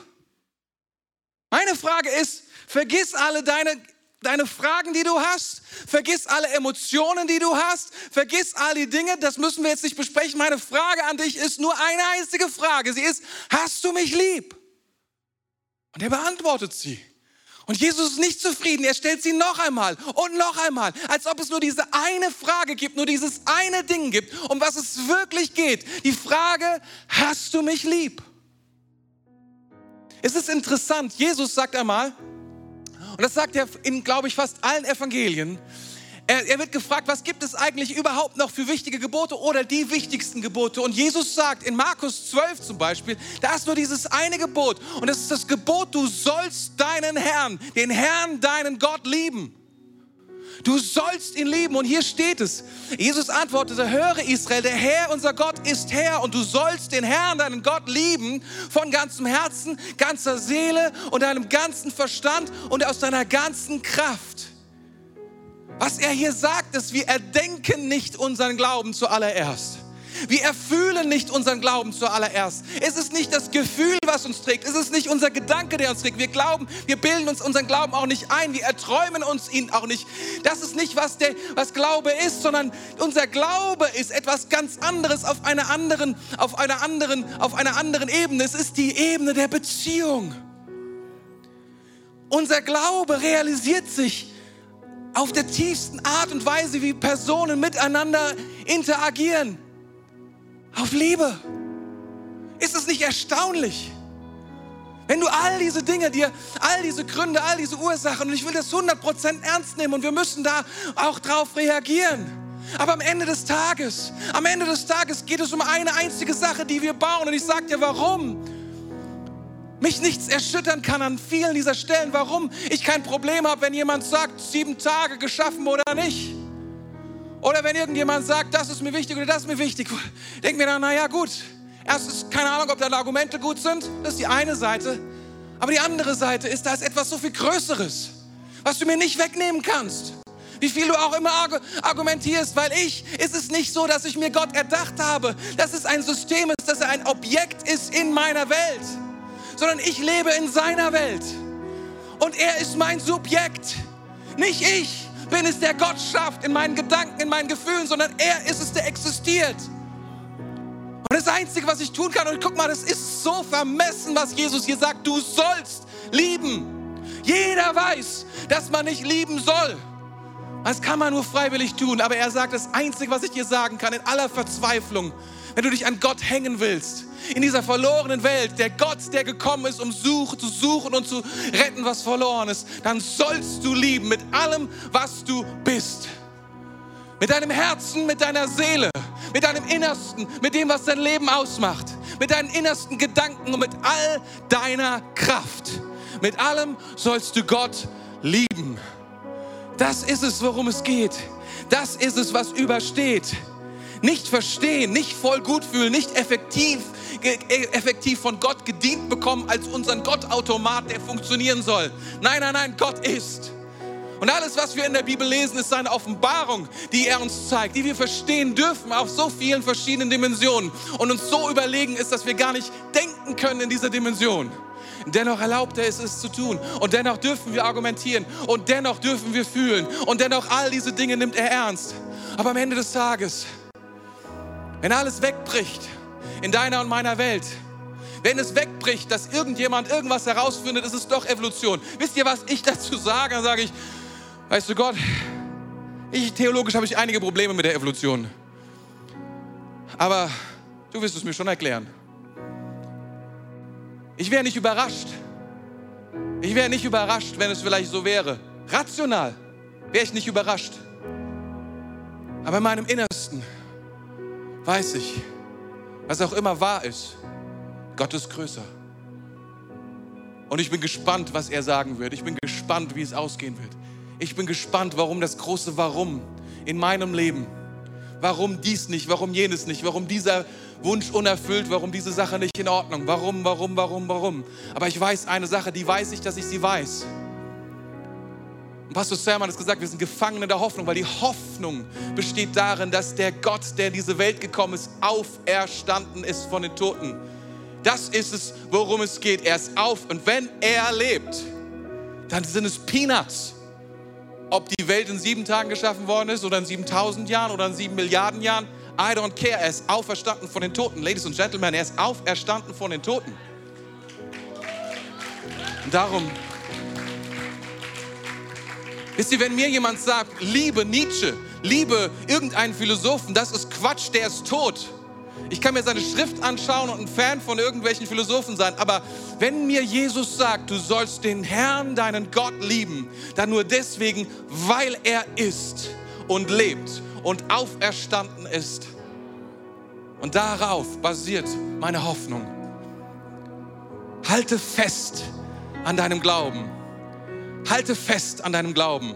Meine Frage ist, vergiss alle deine, deine Fragen, die du hast, vergiss alle Emotionen, die du hast, vergiss all die Dinge, das müssen wir jetzt nicht besprechen. Meine Frage an dich ist nur eine einzige Frage. Sie ist, hast du mich lieb? Und er beantwortet sie. Und Jesus ist nicht zufrieden. Er stellt sie noch einmal und noch einmal, als ob es nur diese eine Frage gibt, nur dieses eine Ding gibt, um was es wirklich geht. Die Frage, hast du mich lieb? Es ist interessant, Jesus sagt einmal, und das sagt er in, glaube ich, fast allen Evangelien, er, er, wird gefragt, was gibt es eigentlich überhaupt noch für wichtige Gebote oder die wichtigsten Gebote? Und Jesus sagt in Markus 12 zum Beispiel, da ist nur dieses eine Gebot und das ist das Gebot, du sollst deinen Herrn, den Herrn, deinen Gott lieben. Du sollst ihn lieben. Und hier steht es. Jesus antwortete, höre Israel, der Herr, unser Gott, ist Herr. Und du sollst den Herrn, deinen Gott, lieben von ganzem Herzen, ganzer Seele und deinem ganzen Verstand und aus deiner ganzen Kraft. Was er hier sagt, ist, wir erdenken nicht unseren Glauben zuallererst. Wir erfühlen nicht unseren Glauben zuallererst. Es ist nicht das Gefühl, was uns trägt. Es ist nicht unser Gedanke, der uns trägt. Wir glauben, wir bilden uns unseren Glauben auch nicht ein. Wir erträumen uns ihn auch nicht. Das ist nicht, was, der, was Glaube ist, sondern unser Glaube ist etwas ganz anderes auf einer anderen, auf einer anderen, auf einer anderen Ebene. Es ist die Ebene der Beziehung. Unser Glaube realisiert sich auf der tiefsten Art und Weise, wie Personen miteinander interagieren auf Liebe. Ist es nicht erstaunlich? Wenn du all diese Dinge dir, all diese Gründe, all diese Ursachen, und ich will das 100% ernst nehmen und wir müssen da auch drauf reagieren. Aber am Ende des Tages, am Ende des Tages geht es um eine einzige Sache, die wir bauen. Und ich sage dir, warum mich nichts erschüttern kann an vielen dieser Stellen, warum ich kein Problem habe, wenn jemand sagt, sieben Tage geschaffen oder nicht. Oder wenn irgendjemand sagt, das ist mir wichtig oder das ist mir wichtig, denk mir dann, naja gut, erstens keine Ahnung, ob deine Argumente gut sind, das ist die eine Seite. Aber die andere Seite ist, da ist etwas so viel Größeres, was du mir nicht wegnehmen kannst. Wie viel du auch immer argumentierst, weil ich, ist es nicht so, dass ich mir Gott erdacht habe, dass es ein System ist, dass er ein Objekt ist in meiner Welt, sondern ich lebe in seiner Welt. Und er ist mein Subjekt, nicht ich bin es, der Gott schafft in meinen Gedanken, in meinen Gefühlen, sondern er ist es, der existiert. Und das Einzige, was ich tun kann, und guck mal, das ist so vermessen, was Jesus hier sagt, du sollst lieben. Jeder weiß, dass man nicht lieben soll. Das kann man nur freiwillig tun, aber er sagt, das Einzige, was ich dir sagen kann, in aller Verzweiflung, wenn du dich an Gott hängen willst, in dieser verlorenen Welt, der Gott, der gekommen ist, um such, zu suchen und zu retten, was verloren ist, dann sollst du lieben mit allem, was du bist. Mit deinem Herzen, mit deiner Seele, mit deinem Innersten, mit dem, was dein Leben ausmacht, mit deinen innersten Gedanken und mit all deiner Kraft. Mit allem sollst du Gott lieben. Das ist es, worum es geht. Das ist es, was übersteht. Nicht verstehen, nicht voll gut fühlen, nicht effektiv E, effektiv von Gott gedient bekommen als unseren Gottautomat, der funktionieren soll. Nein, nein, nein, Gott ist. Und alles, was wir in der Bibel lesen, ist seine Offenbarung, die er uns zeigt, die wir verstehen dürfen auf so vielen verschiedenen Dimensionen und uns so überlegen ist, dass wir gar nicht denken können in dieser Dimension. Dennoch erlaubt er es, es zu tun. Und dennoch dürfen wir argumentieren. Und dennoch dürfen wir fühlen. Und dennoch all diese Dinge nimmt er ernst. Aber am Ende des Tages, wenn alles wegbricht, in deiner und meiner Welt. Wenn es wegbricht, dass irgendjemand irgendwas herausfindet, ist es doch Evolution. Wisst ihr, was ich dazu sage? Dann sage ich, weißt du Gott, ich, theologisch habe ich einige Probleme mit der Evolution. Aber du wirst es mir schon erklären. Ich wäre nicht überrascht. Ich wäre nicht überrascht, wenn es vielleicht so wäre. Rational wäre ich nicht überrascht. Aber in meinem Innersten weiß ich, was auch immer wahr ist, Gott ist größer. Und ich bin gespannt, was er sagen wird. Ich bin gespannt, wie es ausgehen wird. Ich bin gespannt, warum das große Warum in meinem Leben. Warum dies nicht, warum jenes nicht, warum dieser Wunsch unerfüllt, warum diese Sache nicht in Ordnung, warum, warum, warum, warum. Aber ich weiß eine Sache, die weiß ich, dass ich sie weiß. Und Pastor Sermon hat gesagt, wir sind Gefangene der Hoffnung, weil die Hoffnung besteht darin, dass der Gott, der in diese Welt gekommen ist, auferstanden ist von den Toten. Das ist es, worum es geht. Er ist auf und wenn er lebt, dann sind es Peanuts. Ob die Welt in sieben Tagen geschaffen worden ist oder in 7000 Jahren oder in sieben Milliarden Jahren, I don't care. Er ist auferstanden von den Toten. Ladies and Gentlemen, er ist auferstanden von den Toten. Und darum, wisst ihr, wenn mir jemand sagt, liebe Nietzsche, liebe irgendeinen Philosophen, das ist Quatsch, der ist tot. Ich kann mir seine Schrift anschauen und ein Fan von irgendwelchen Philosophen sein, aber wenn mir Jesus sagt, du sollst den Herrn, deinen Gott lieben, dann nur deswegen, weil er ist und lebt und auferstanden ist. Und darauf basiert meine Hoffnung. Halte fest an deinem Glauben. Halte fest an deinem Glauben.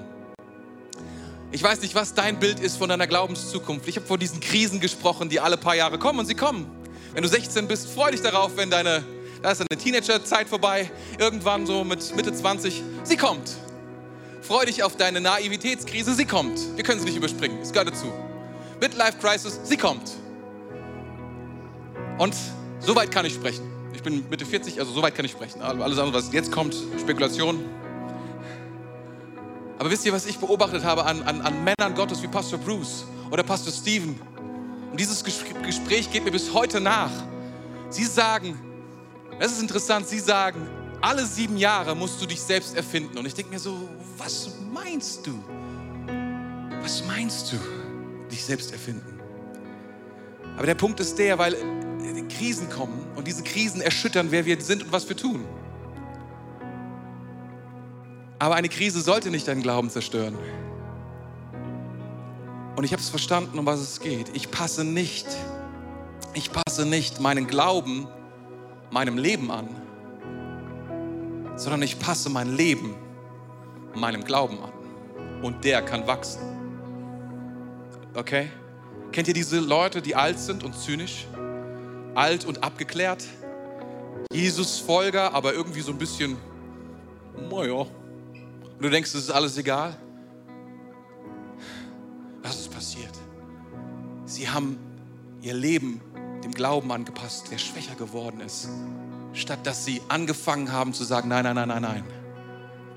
Ich weiß nicht, was dein Bild ist von deiner Glaubenszukunft. Ich habe von diesen Krisen gesprochen, die alle paar Jahre kommen und sie kommen. Wenn du 16 bist, freu dich darauf, wenn deine, da ist deine Teenagerzeit vorbei, irgendwann so mit Mitte 20, sie kommt. Freu dich auf deine Naivitätskrise, sie kommt. Wir können sie nicht überspringen, es gehört dazu. Midlife Crisis, sie kommt. Und so weit kann ich sprechen. Ich bin Mitte 40, also so weit kann ich sprechen. Alles andere, was jetzt kommt, Spekulation, aber wisst ihr, was ich beobachtet habe an, an, an Männern Gottes wie Pastor Bruce oder Pastor Stephen? Und dieses Gespräch geht mir bis heute nach. Sie sagen, das ist interessant, sie sagen, alle sieben Jahre musst du dich selbst erfinden. Und ich denke mir so, was meinst du? Was meinst du, dich selbst erfinden? Aber der Punkt ist der, weil Krisen kommen und diese Krisen erschüttern, wer wir sind und was wir tun. Aber eine Krise sollte nicht deinen Glauben zerstören. Und ich habe es verstanden, um was es geht. Ich passe nicht, ich passe nicht meinen Glauben meinem Leben an, sondern ich passe mein Leben meinem Glauben an. Und der kann wachsen. Okay? Kennt ihr diese Leute, die alt sind und zynisch? Alt und abgeklärt? Jesus-Folger, aber irgendwie so ein bisschen, naja, und du denkst, es ist alles egal? Was ist passiert? Sie haben ihr Leben dem Glauben angepasst, der schwächer geworden ist, statt dass sie angefangen haben zu sagen, nein, nein, nein, nein, nein.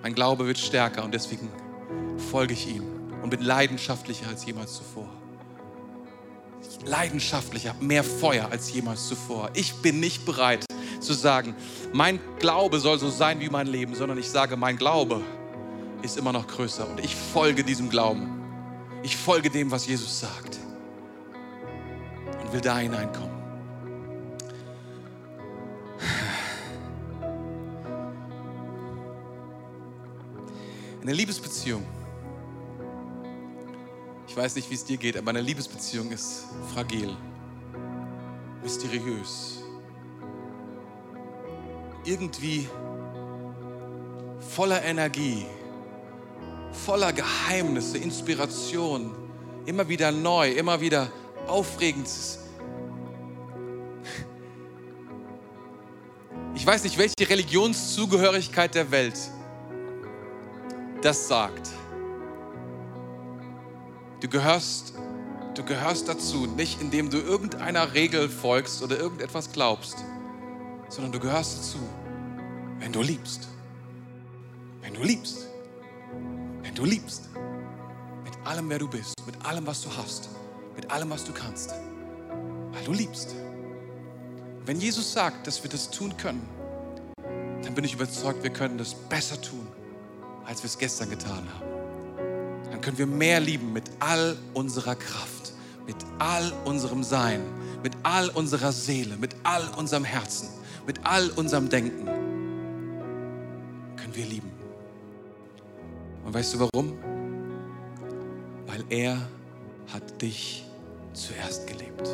Mein Glaube wird stärker und deswegen folge ich ihm und bin leidenschaftlicher als jemals zuvor. Leidenschaftlicher, mehr Feuer als jemals zuvor. Ich bin nicht bereit zu sagen, mein Glaube soll so sein wie mein Leben, sondern ich sage, mein Glaube ist immer noch größer und ich folge diesem Glauben. Ich folge dem, was Jesus sagt und will da hineinkommen. Eine Liebesbeziehung. Ich weiß nicht, wie es dir geht, aber eine Liebesbeziehung ist fragil, mysteriös, irgendwie voller Energie, voller Geheimnisse, Inspiration, immer wieder neu, immer wieder aufregend. Ich weiß nicht, welche Religionszugehörigkeit der Welt das sagt. Du gehörst, du gehörst dazu, nicht indem du irgendeiner Regel folgst oder irgendetwas glaubst, sondern du gehörst dazu, wenn du liebst. Wenn du liebst. Wenn du liebst, mit allem, wer du bist, mit allem, was du hast, mit allem, was du kannst, weil du liebst. Wenn Jesus sagt, dass wir das tun können, dann bin ich überzeugt, wir können das besser tun, als wir es gestern getan haben. Dann können wir mehr lieben mit all unserer Kraft, mit all unserem Sein, mit all unserer Seele, mit all unserem Herzen, mit all unserem Denken. Können wir lieben. Und weißt du warum? Weil er hat dich zuerst geliebt.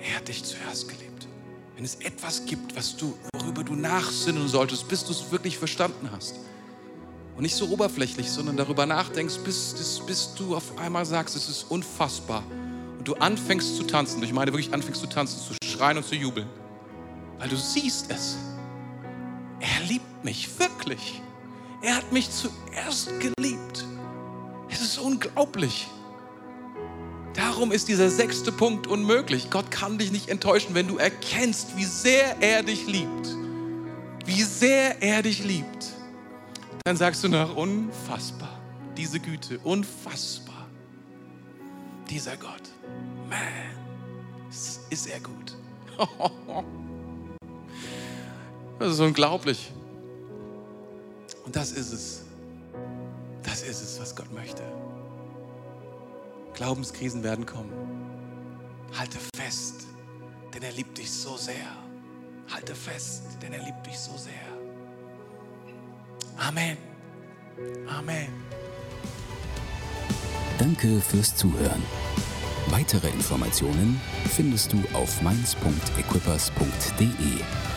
Er hat dich zuerst geliebt. Wenn es etwas gibt, was du, worüber du nachsinnen solltest, bis du es wirklich verstanden hast. Und nicht so oberflächlich, sondern darüber nachdenkst, bis, bis du auf einmal sagst, es ist unfassbar. Und du anfängst zu tanzen. Ich meine wirklich anfängst zu tanzen, zu schreien und zu jubeln. Weil du siehst es. Er liebt mich wirklich. Er hat mich zuerst geliebt. Es ist unglaublich. Darum ist dieser sechste Punkt unmöglich. Gott kann dich nicht enttäuschen, wenn du erkennst, wie sehr er dich liebt. Wie sehr er dich liebt. Dann sagst du nach, unfassbar. Diese Güte, unfassbar. Dieser Gott. Man, ist er gut. Das ist unglaublich. Und das ist es. Das ist es, was Gott möchte. Glaubenskrisen werden kommen. Halte fest, denn er liebt dich so sehr. Halte fest, denn er liebt dich so sehr. Amen. Amen. Danke fürs Zuhören. Weitere Informationen findest du auf mainz.equippers.de.